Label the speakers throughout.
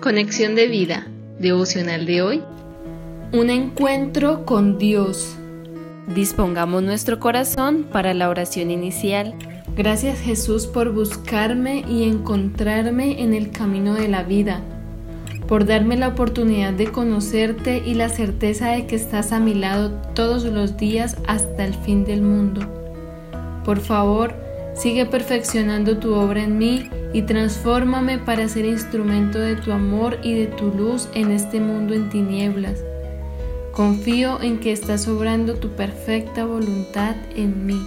Speaker 1: Conexión de vida, devocional de hoy.
Speaker 2: Un encuentro con Dios.
Speaker 1: Dispongamos nuestro corazón para la oración inicial.
Speaker 2: Gracias Jesús por buscarme y encontrarme en el camino de la vida, por darme la oportunidad de conocerte y la certeza de que estás a mi lado todos los días hasta el fin del mundo. Por favor, sigue perfeccionando tu obra en mí y transfórmame para ser instrumento de tu amor y de tu luz en este mundo en tinieblas. Confío en que estás obrando tu perfecta voluntad en mí.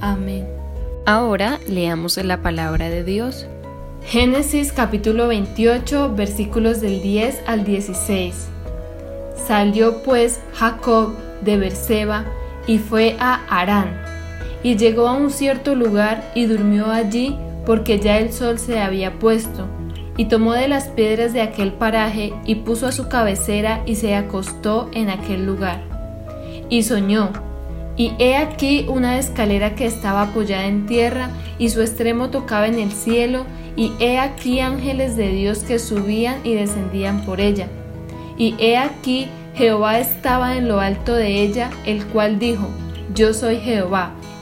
Speaker 2: Amén.
Speaker 1: Ahora leamos la palabra de Dios.
Speaker 2: Génesis capítulo 28 versículos del 10 al 16. Salió pues Jacob de Berseba y fue a Harán, y llegó a un cierto lugar y durmió allí porque ya el sol se había puesto, y tomó de las piedras de aquel paraje y puso a su cabecera y se acostó en aquel lugar. Y soñó, y he aquí una escalera que estaba apoyada en tierra y su extremo tocaba en el cielo, y he aquí ángeles de Dios que subían y descendían por ella. Y he aquí Jehová estaba en lo alto de ella, el cual dijo, Yo soy Jehová,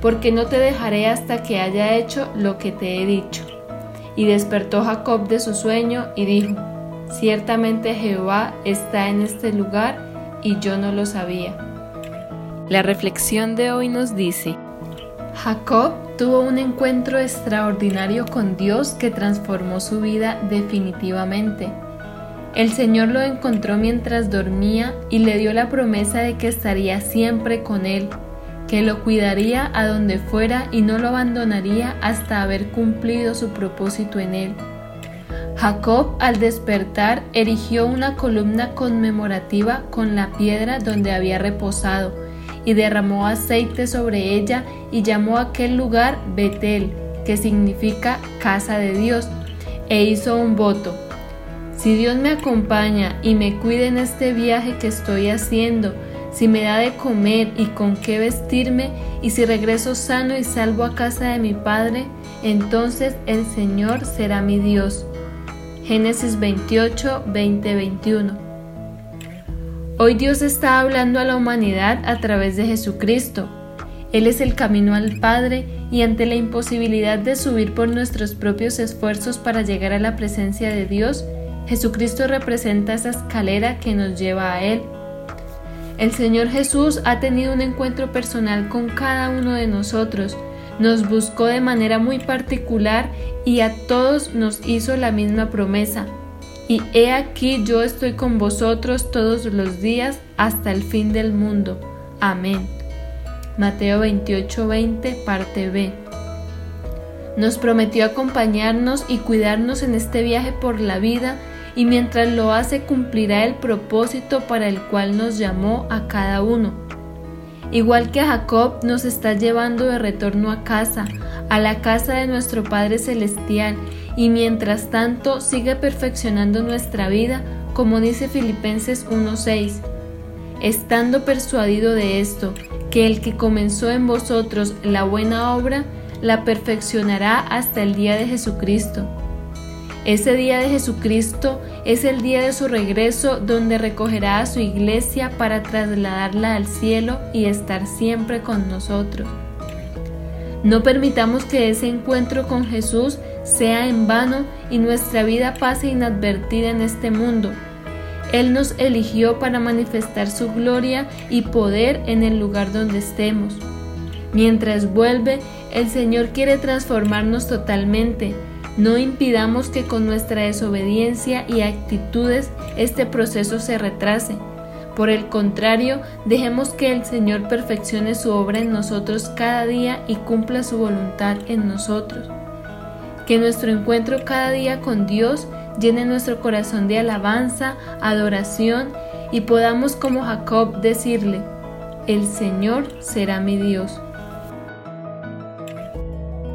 Speaker 2: porque no te dejaré hasta que haya hecho lo que te he dicho. Y despertó Jacob de su sueño y dijo, Ciertamente Jehová está en este lugar y yo no lo sabía.
Speaker 1: La reflexión de hoy nos dice,
Speaker 2: Jacob tuvo un encuentro extraordinario con Dios que transformó su vida definitivamente. El Señor lo encontró mientras dormía y le dio la promesa de que estaría siempre con él que lo cuidaría a donde fuera y no lo abandonaría hasta haber cumplido su propósito en él. Jacob al despertar erigió una columna conmemorativa con la piedra donde había reposado y derramó aceite sobre ella y llamó a aquel lugar Betel, que significa casa de Dios, e hizo un voto. Si Dios me acompaña y me cuida en este viaje que estoy haciendo, si me da de comer y con qué vestirme, y si regreso sano y salvo a casa de mi Padre, entonces el Señor será mi Dios. Génesis 28, 20, 21. Hoy Dios está hablando a la humanidad a través de Jesucristo. Él es el camino al Padre y ante la imposibilidad de subir por nuestros propios esfuerzos para llegar a la presencia de Dios, Jesucristo representa esa escalera que nos lleva a Él. El Señor Jesús ha tenido un encuentro personal con cada uno de nosotros, nos buscó de manera muy particular y a todos nos hizo la misma promesa. Y he aquí yo estoy con vosotros todos los días hasta el fin del mundo. Amén. Mateo 28:20, parte B. Nos prometió acompañarnos y cuidarnos en este viaje por la vida y mientras lo hace cumplirá el propósito para el cual nos llamó a cada uno. Igual que a Jacob nos está llevando de retorno a casa, a la casa de nuestro Padre Celestial, y mientras tanto sigue perfeccionando nuestra vida, como dice Filipenses 1.6, estando persuadido de esto, que el que comenzó en vosotros la buena obra, la perfeccionará hasta el día de Jesucristo. Ese día de Jesucristo es el día de su regreso donde recogerá a su iglesia para trasladarla al cielo y estar siempre con nosotros. No permitamos que ese encuentro con Jesús sea en vano y nuestra vida pase inadvertida en este mundo. Él nos eligió para manifestar su gloria y poder en el lugar donde estemos. Mientras vuelve, el Señor quiere transformarnos totalmente no impidamos que con nuestra desobediencia y actitudes este proceso se retrase. Por el contrario, dejemos que el Señor perfeccione su obra en nosotros cada día y cumpla su voluntad en nosotros. Que nuestro encuentro cada día con Dios llene nuestro corazón de alabanza, adoración y podamos como Jacob decirle, el Señor será mi Dios.